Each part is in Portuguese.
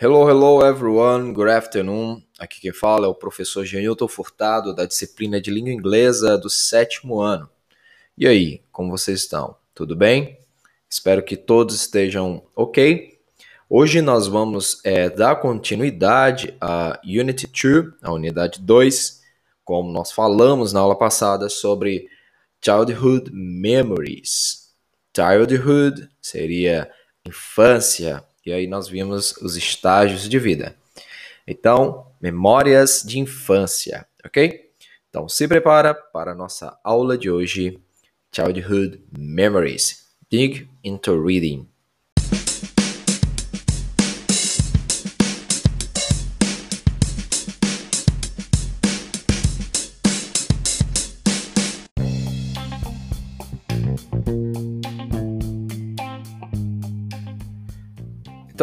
Hello, hello everyone, good afternoon. Aqui quem fala é o professor Genilton Furtado, da disciplina de língua inglesa do sétimo ano. E aí, como vocês estão? Tudo bem? Espero que todos estejam ok. Hoje nós vamos é, dar continuidade à Unity 2, a unidade 2, como nós falamos na aula passada sobre Childhood Memories. Childhood seria infância, e aí nós vimos os estágios de vida. Então, memórias de infância, ok? Então, se prepara para a nossa aula de hoje, Childhood Memories. Dig into Reading.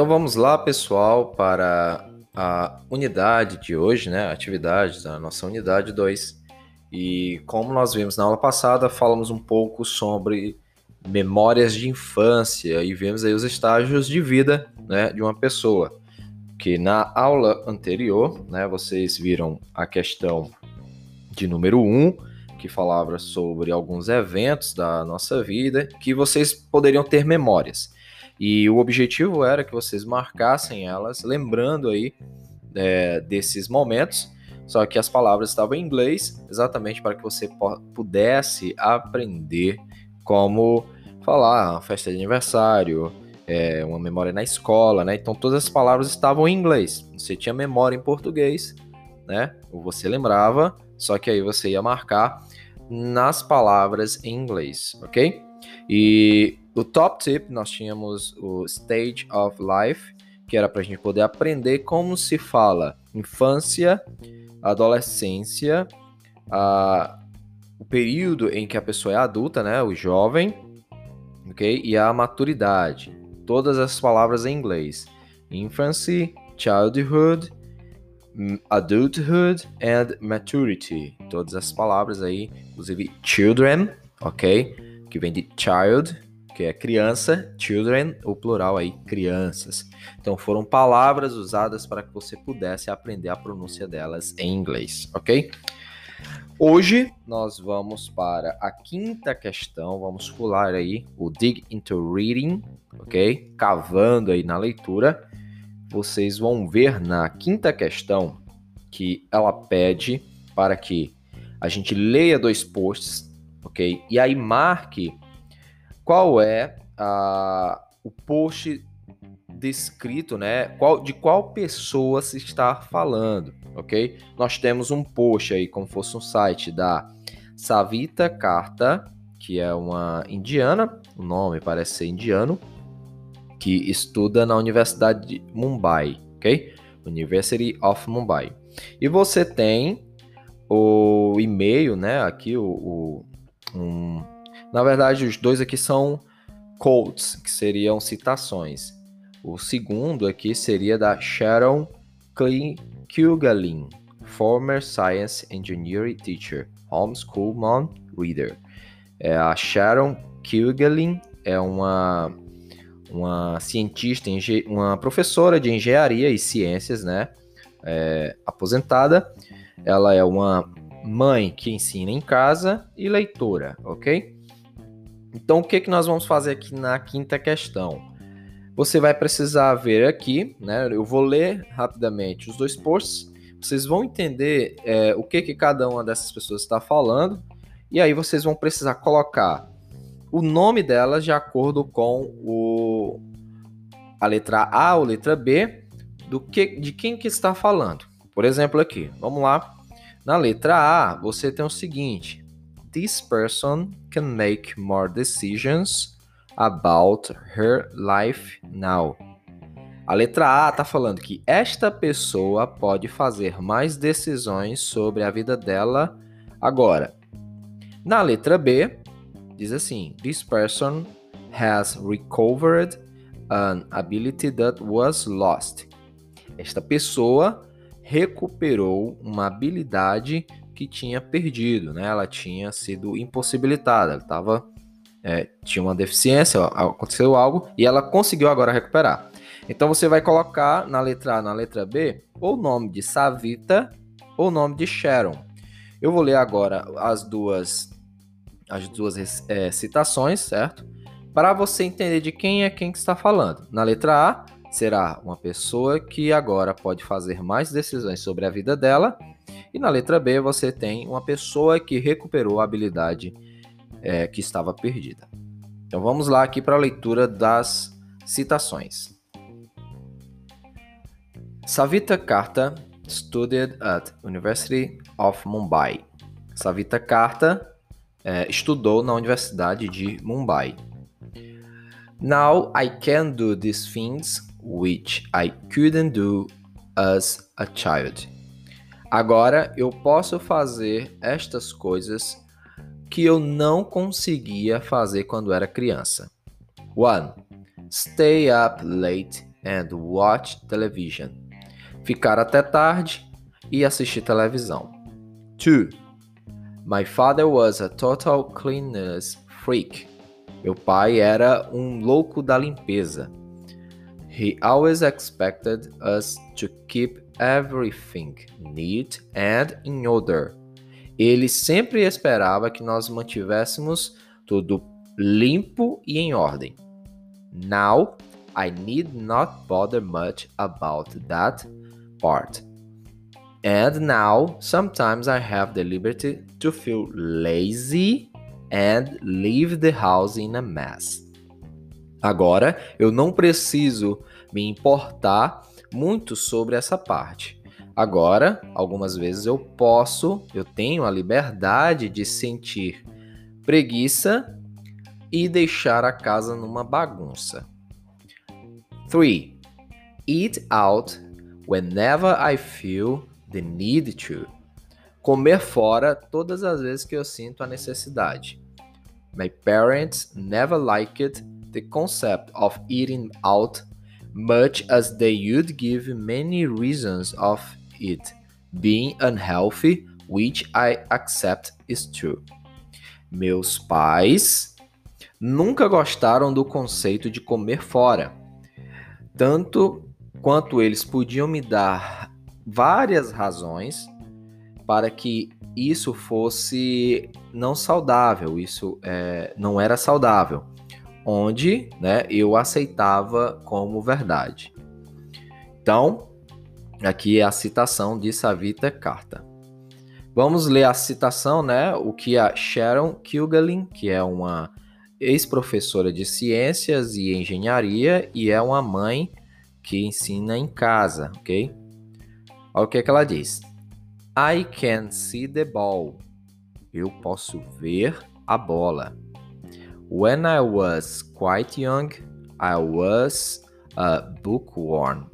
Então vamos lá, pessoal, para a unidade de hoje, né? Atividades da nossa unidade 2. E como nós vimos na aula passada, falamos um pouco sobre memórias de infância e vemos aí os estágios de vida, né, de uma pessoa. Que na aula anterior, né, vocês viram a questão de número 1, um, que falava sobre alguns eventos da nossa vida que vocês poderiam ter memórias. E o objetivo era que vocês marcassem elas, lembrando aí é, desses momentos, só que as palavras estavam em inglês, exatamente para que você pudesse aprender como falar festa de aniversário, é, uma memória na escola, né? Então todas as palavras estavam em inglês. Você tinha memória em português, né? Ou você lembrava, só que aí você ia marcar nas palavras em inglês, ok? E o top tip, nós tínhamos o Stage of Life, que era para a gente poder aprender como se fala infância, adolescência, a, o período em que a pessoa é adulta, né, o jovem, ok? E a maturidade. Todas as palavras em inglês. Infancy, childhood, adulthood and maturity. Todas as palavras aí, inclusive children, ok? Que vem de child, que é criança, children, o plural aí, crianças. Então foram palavras usadas para que você pudesse aprender a pronúncia delas em inglês, ok? Hoje nós vamos para a quinta questão, vamos pular aí o dig into reading, ok? Cavando aí na leitura. Vocês vão ver na quinta questão que ela pede para que a gente leia dois posts, ok? E aí marque qual é a, o post descrito, né? Qual, de qual pessoa se está falando, ok? Nós temos um post aí, como fosse um site da Savita Karta, que é uma indiana, o nome parece ser indiano, que estuda na Universidade de Mumbai, ok? University of Mumbai. E você tem o e-mail, né? Aqui o, o um, na verdade, os dois aqui são quotes, que seriam citações. O segundo aqui seria da Sharon Kugelin, former science engineering teacher, homeschool mom reader. É, a Sharon Kugelin é uma, uma cientista, uma professora de engenharia e ciências, né? É, aposentada. Ela é uma mãe que ensina em casa e leitora, ok? Então, o que, que nós vamos fazer aqui na quinta questão? Você vai precisar ver aqui, né? Eu vou ler rapidamente os dois posts. Vocês vão entender é, o que, que cada uma dessas pessoas está falando. E aí vocês vão precisar colocar o nome delas de acordo com o, a letra A ou letra B do que, de quem que está falando. Por exemplo, aqui, vamos lá. Na letra A, você tem o seguinte: this person can make more decisions about her life now. A letra A está falando que esta pessoa pode fazer mais decisões sobre a vida dela agora. Na letra B, diz assim: This person has recovered an ability that was lost. Esta pessoa recuperou uma habilidade que tinha perdido, né? Ela tinha sido impossibilitada, ela tava, é, tinha uma deficiência, aconteceu algo e ela conseguiu agora recuperar. Então você vai colocar na letra A, na letra B, ou o nome de Savita ou o nome de Sharon. Eu vou ler agora as duas as duas é, citações, certo? Para você entender de quem é quem que está falando. Na letra A, será uma pessoa que agora pode fazer mais decisões sobre a vida dela. E na letra B, você tem uma pessoa que recuperou a habilidade é, que estava perdida. Então vamos lá aqui para a leitura das citações. Savita Karta studied at University of Mumbai. Savita Karta é, estudou na Universidade de Mumbai. Now I can do these things which I couldn't do as a child. Agora eu posso fazer estas coisas que eu não conseguia fazer quando era criança. 1. Stay up late and watch television. Ficar até tarde e assistir televisão. 2. My father was a total cleanliness freak. Meu pai era um louco da limpeza. He always expected us to keep everything neat and in order. Ele sempre esperava que nós mantivéssemos tudo limpo e em ordem. Now, I need not bother much about that part. And now, sometimes I have the liberty to feel lazy and leave the house in a mess. Agora, eu não preciso me importar muito sobre essa parte. Agora, algumas vezes eu posso, eu tenho a liberdade de sentir preguiça e deixar a casa numa bagunça. 3. Eat out whenever I feel the need to. Comer fora todas as vezes que eu sinto a necessidade. My parents never liked the concept of eating out much as they would give many reasons of it. Being unhealthy, which I accept is true. Meus pais nunca gostaram do conceito de comer fora, tanto quanto eles podiam me dar várias razões para que isso fosse não saudável, isso é, não era saudável, onde né, eu aceitava como verdade. Então, aqui é a citação de Savita Carta. Vamos ler a citação, né? O que a Sharon Kilgalin, que é uma ex-professora de ciências e engenharia e é uma mãe que ensina em casa, ok? Olha o que, é que ela diz. I can see the ball. Eu posso ver a bola. When I was quite young, I was a bookworm.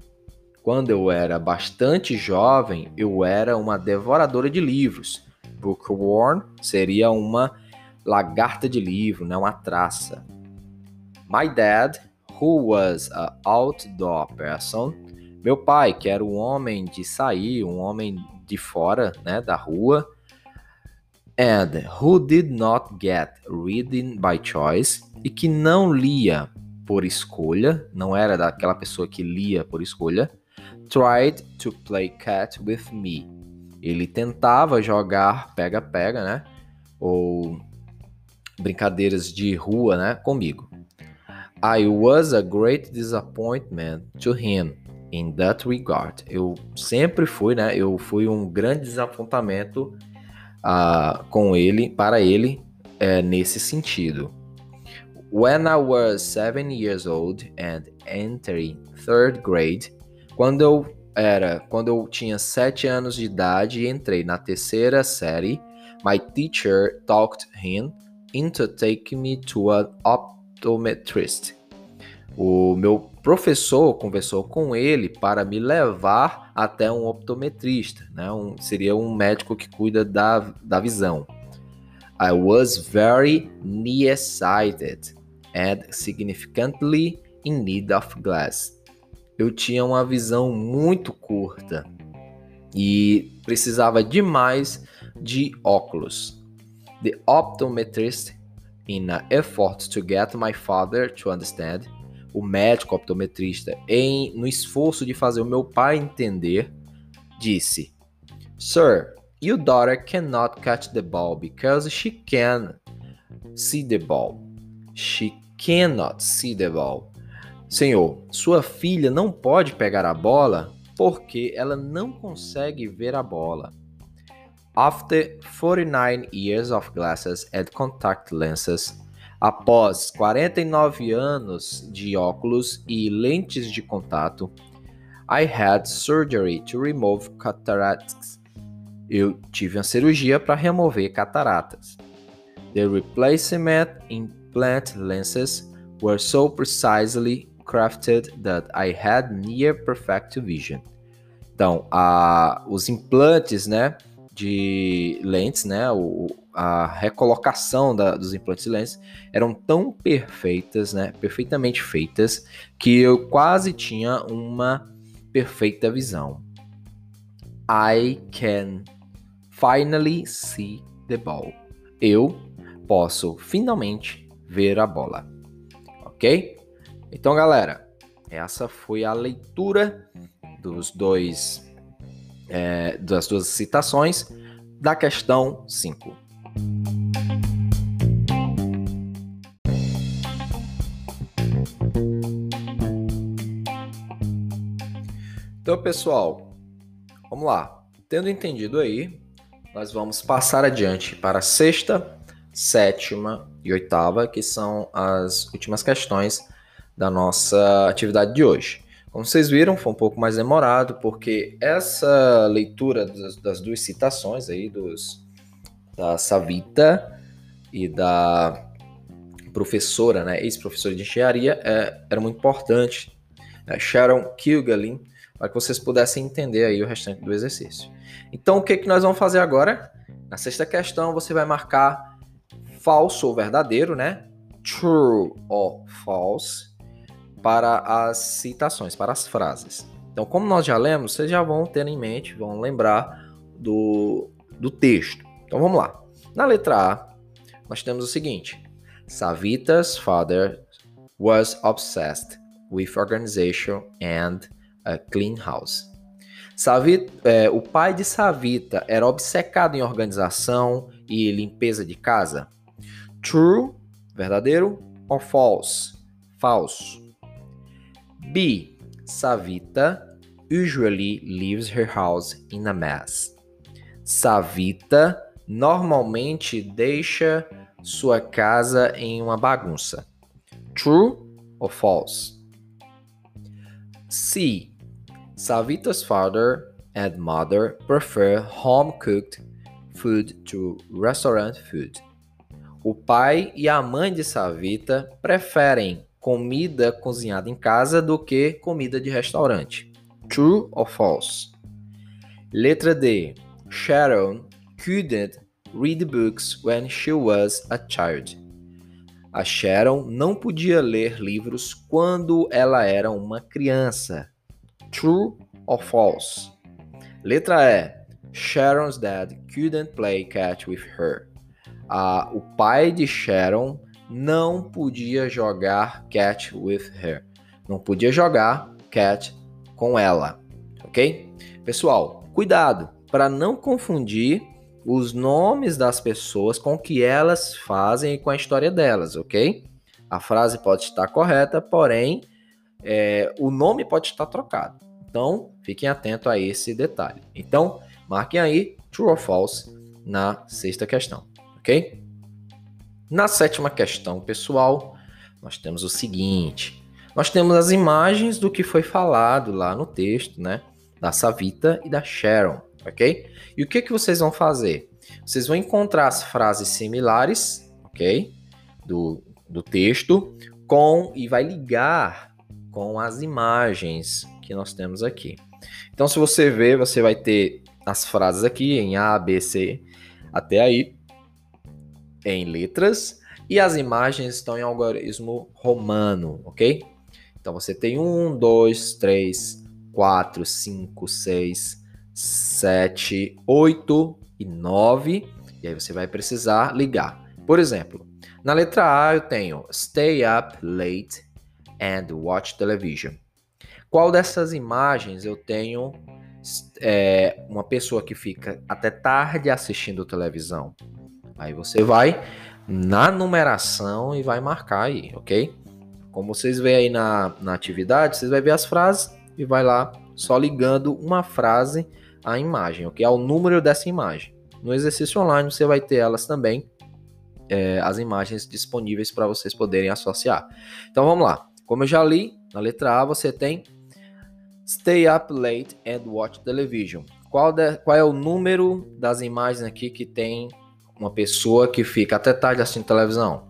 Quando eu era bastante jovem, eu era uma devoradora de livros. Bookworm seria uma lagarta de livro, não uma traça. My dad, who was an outdoor person, meu pai, que era um homem de sair, um homem de fora, né, da rua, and who did not get reading by choice e que não lia por escolha, não era daquela pessoa que lia por escolha, tried to play cat with me. Ele tentava jogar pega-pega, né? Ou brincadeiras de rua, né, comigo. I was a great disappointment to him in that regard. Eu sempre fui, né? Eu fui um grande desapontamento uh, com ele, para ele, uh, nesse sentido. When I was seven years old and entering third grade, quando eu era, quando eu tinha sete anos de idade e entrei na terceira série, my teacher talked him into taking me to an optometrist. O meu professor conversou com ele para me levar até um optometrista, né? Um, seria um médico que cuida da, da visão. I was very nearsighted and significantly in need of glass. Eu tinha uma visão muito curta e precisava demais de óculos. The optometrist, in an effort to get my father to understand, o médico optometrista, em no esforço de fazer o meu pai entender, disse: Sir, your daughter cannot catch the ball because she can see the ball. She cannot see the ball. Senhor, sua filha não pode pegar a bola porque ela não consegue ver a bola. After 49 years of glasses and contact lenses, após 49 anos de óculos e lentes de contato, I had surgery to remove cataracts. Eu tive uma cirurgia para remover cataratas. The replacement implant lenses were so precisely crafted that I had near perfect vision. Então, a, os implantes, né, de lentes, né, o, a recolocação da, dos implantes lentes eram tão perfeitas, né, perfeitamente feitas, que eu quase tinha uma perfeita visão. I can finally see the ball. Eu posso finalmente ver a bola. Ok? Então, galera, essa foi a leitura dos dois é, das duas citações da questão 5. Então, pessoal, vamos lá. Tendo entendido aí, nós vamos passar adiante para a sexta, sétima e oitava, que são as últimas questões da nossa atividade de hoje. Como vocês viram, foi um pouco mais demorado, porque essa leitura das, das duas citações aí, dos, da Savita e da professora, né, ex-professora de engenharia, é, era muito importante. É, Sharon Kilgalin, para que vocês pudessem entender aí o restante do exercício. Então, o que, que nós vamos fazer agora? Na sexta questão, você vai marcar falso ou verdadeiro, né? True ou false para as citações, para as frases. Então, como nós já lemos, vocês já vão ter em mente, vão lembrar do, do texto. Então, vamos lá. Na letra A, nós temos o seguinte: Savita's father was obsessed with organization and a clean house. Savita, é, o pai de Savita era obcecado em organização e limpeza de casa. True, verdadeiro, ou false, falso. B. Savita usually leaves her house in a mess. Savita normalmente deixa sua casa em uma bagunça. True or false? C. Savita's father and mother prefer home cooked food to restaurant food. O pai e a mãe de Savita preferem comida cozinhada em casa do que comida de restaurante. True or false? Letra D. Sharon couldn't read books when she was a child. A Sharon não podia ler livros quando ela era uma criança. True or false? Letra E. Sharon's dad couldn't play catch with her. Ah, o pai de Sharon não podia jogar cat with her. Não podia jogar cat com ela, ok? Pessoal, cuidado para não confundir os nomes das pessoas com que elas fazem e com a história delas, ok? A frase pode estar correta, porém é, o nome pode estar trocado. Então, fiquem atentos a esse detalhe. Então, marquem aí true or false na sexta questão, ok? Na sétima questão, pessoal, nós temos o seguinte: nós temos as imagens do que foi falado lá no texto, né? Da Savita e da Sharon, ok? E o que, que vocês vão fazer? Vocês vão encontrar as frases similares, ok? Do, do texto, com e vai ligar com as imagens que nós temos aqui. Então, se você ver, você vai ter as frases aqui em A, B, C, até aí em letras e as imagens estão em algarismo romano, ok? Então você tem um, dois, três, quatro, cinco, seis, sete, oito e nove. E aí você vai precisar ligar. Por exemplo, na letra A eu tenho stay up late and watch television. Qual dessas imagens eu tenho é, uma pessoa que fica até tarde assistindo televisão? Aí você vai na numeração e vai marcar aí, ok? Como vocês veem aí na, na atividade, vocês vão ver as frases e vai lá só ligando uma frase à imagem, ok? Ao número dessa imagem. No exercício online você vai ter elas também, é, as imagens disponíveis para vocês poderem associar. Então vamos lá. Como eu já li, na letra A você tem Stay up late and watch television. Qual, de, qual é o número das imagens aqui que tem uma pessoa que fica até tarde assistindo televisão?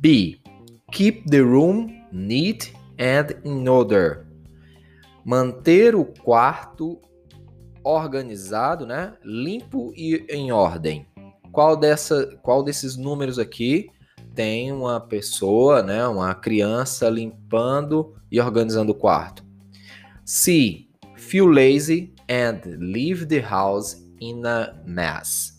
B. Keep the room neat and in order. Manter o quarto organizado, né? Limpo e em ordem. Qual, dessa, qual desses números aqui tem uma pessoa, né? Uma criança limpando e organizando o quarto? C. Feel lazy and leave the house in a mess.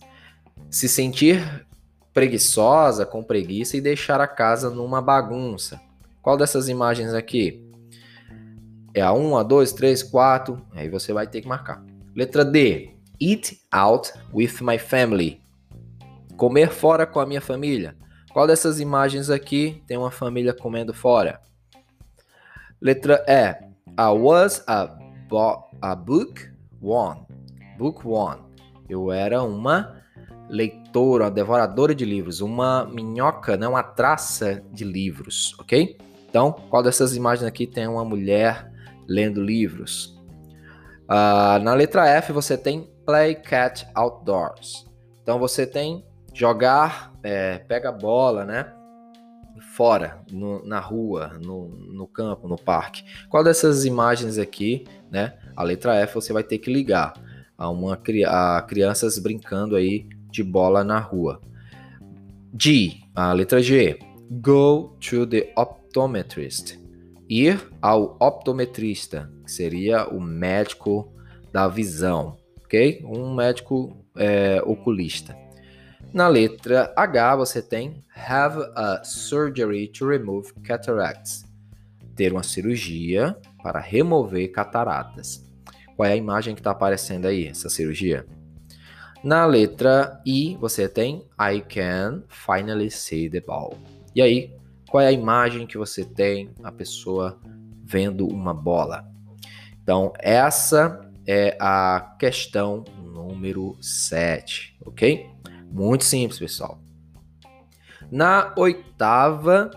Se sentir preguiçosa, com preguiça e deixar a casa numa bagunça. Qual dessas imagens aqui? É a 1, a 2, 3, 4. Aí você vai ter que marcar. Letra D. Eat out with my family. Comer fora com a minha família. Qual dessas imagens aqui tem uma família comendo fora? Letra E. I was a, a book one. Book one. Eu era uma leitora, uma devoradora de livros, uma minhoca, né, uma traça de livros, ok? Então, qual dessas imagens aqui tem uma mulher lendo livros? Uh, na letra F você tem play catch outdoors. Então você tem jogar, é, pega bola, né? Fora, no, na rua, no, no campo, no parque. Qual dessas imagens aqui, né? A letra F você vai ter que ligar a uma a crianças brincando aí de bola na rua. G, a letra G. Go to the optometrist. Ir ao optometrista, que seria o médico da visão, ok? Um médico é, oculista. Na letra H você tem have a surgery to remove cataracts. Ter uma cirurgia para remover cataratas. Qual é a imagem que está aparecendo aí, essa cirurgia? Na letra I, você tem I can finally see the ball. E aí, qual é a imagem que você tem a pessoa vendo uma bola? Então, essa é a questão número 7, ok? Muito simples, pessoal. Na oitava,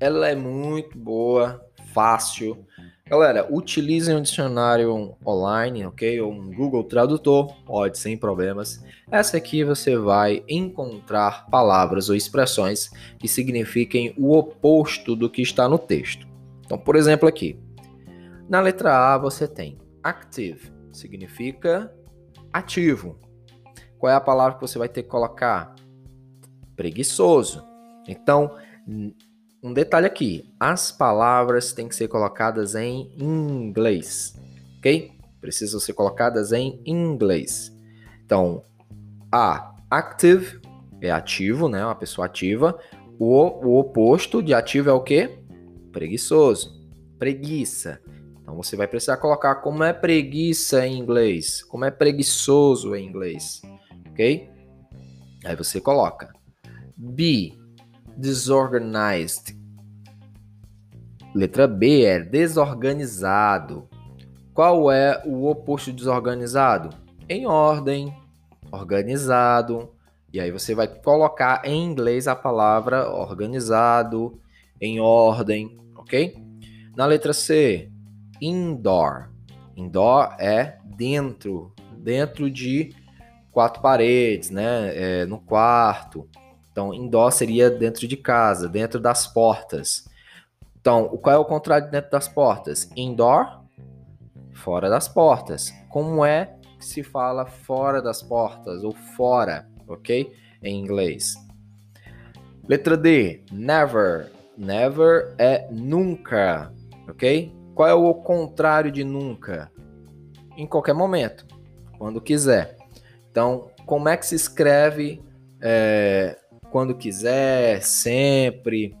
ela é muito boa, fácil, Galera, utilizem um dicionário online, ok? Ou um Google Tradutor, pode, sem problemas. Essa aqui você vai encontrar palavras ou expressões que signifiquem o oposto do que está no texto. Então, por exemplo, aqui. Na letra A você tem active, significa ativo. Qual é a palavra que você vai ter que colocar? Preguiçoso. Então, um detalhe aqui: as palavras têm que ser colocadas em inglês, ok? Precisam ser colocadas em inglês. Então, a active é ativo, né? Uma pessoa ativa. O, o oposto de ativo é o quê? Preguiçoso. Preguiça. Então você vai precisar colocar como é preguiça em inglês, como é preguiçoso em inglês, ok? Aí você coloca. Be disorganized. Letra B é desorganizado. Qual é o oposto de desorganizado? Em ordem, organizado. E aí você vai colocar em inglês a palavra organizado, em ordem, ok? Na letra C, indoor. Indoor é dentro, dentro de quatro paredes, né? É, no quarto. Então, indoor seria dentro de casa, dentro das portas. Então, qual é o contrário de dentro das portas? Indoor, fora das portas. Como é que se fala fora das portas ou fora, ok? Em inglês. Letra D, never. Never é nunca, ok? Qual é o contrário de nunca? Em qualquer momento, quando quiser. Então, como é que se escreve é, quando quiser, sempre,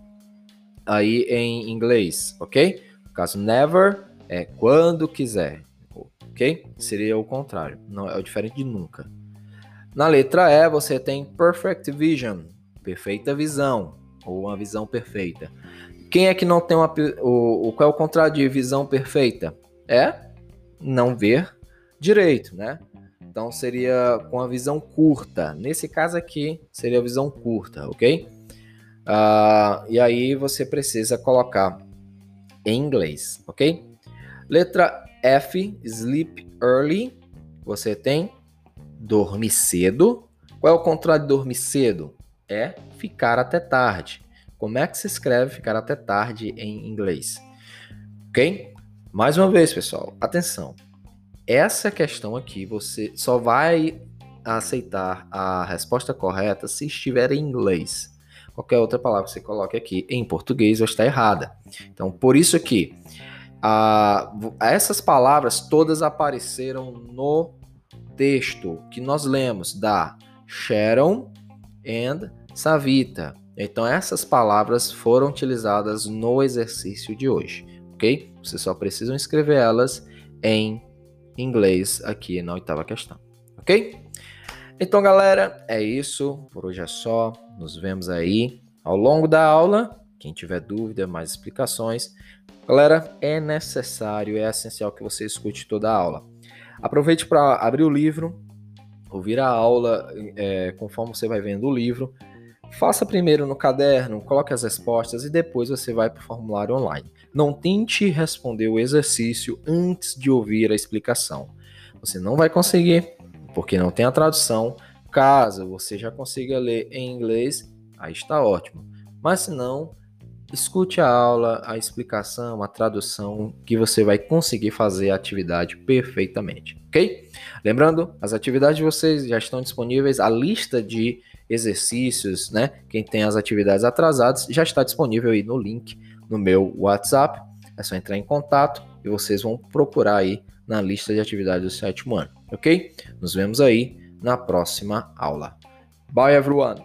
aí em inglês, ok? No caso never é quando quiser, ok? Seria o contrário, não é o diferente de nunca. Na letra E você tem perfect vision, perfeita visão ou uma visão perfeita. Quem é que não tem uma o, qual é o contrário de visão perfeita? É não ver direito, né? Então seria com a visão curta. Nesse caso aqui seria a visão curta, ok? Uh, e aí você precisa colocar em inglês, ok? Letra F, sleep early. Você tem dormir cedo. Qual é o contrário de dormir cedo? É ficar até tarde. Como é que se escreve ficar até tarde em inglês? Ok? Mais uma vez, pessoal, atenção essa questão aqui você só vai aceitar a resposta correta se estiver em inglês. Qualquer outra palavra que você coloque aqui em português vai estar errada. Então, por isso que a, essas palavras todas apareceram no texto que nós lemos da Sharon and Savita. Então, essas palavras foram utilizadas no exercício de hoje, ok? Vocês só precisam escrever elas em inglês aqui na oitava questão, ok? Então, galera, é isso. Por hoje é só. Nos vemos aí ao longo da aula. Quem tiver dúvida, mais explicações. Galera, é necessário, é essencial que você escute toda a aula. Aproveite para abrir o livro, ouvir a aula é, conforme você vai vendo o livro. Faça primeiro no caderno, coloque as respostas e depois você vai para o formulário online. Não tente responder o exercício antes de ouvir a explicação. Você não vai conseguir, porque não tem a tradução. Caso você já consiga ler em inglês, aí está ótimo. Mas se não, escute a aula, a explicação, a tradução, que você vai conseguir fazer a atividade perfeitamente, ok? Lembrando, as atividades de vocês já estão disponíveis, a lista de exercícios, né? Quem tem as atividades atrasadas já está disponível aí no link no meu WhatsApp. É só entrar em contato e vocês vão procurar aí na lista de atividades do sétimo ano, ok? Nos vemos aí na próxima aula. Bye, everyone!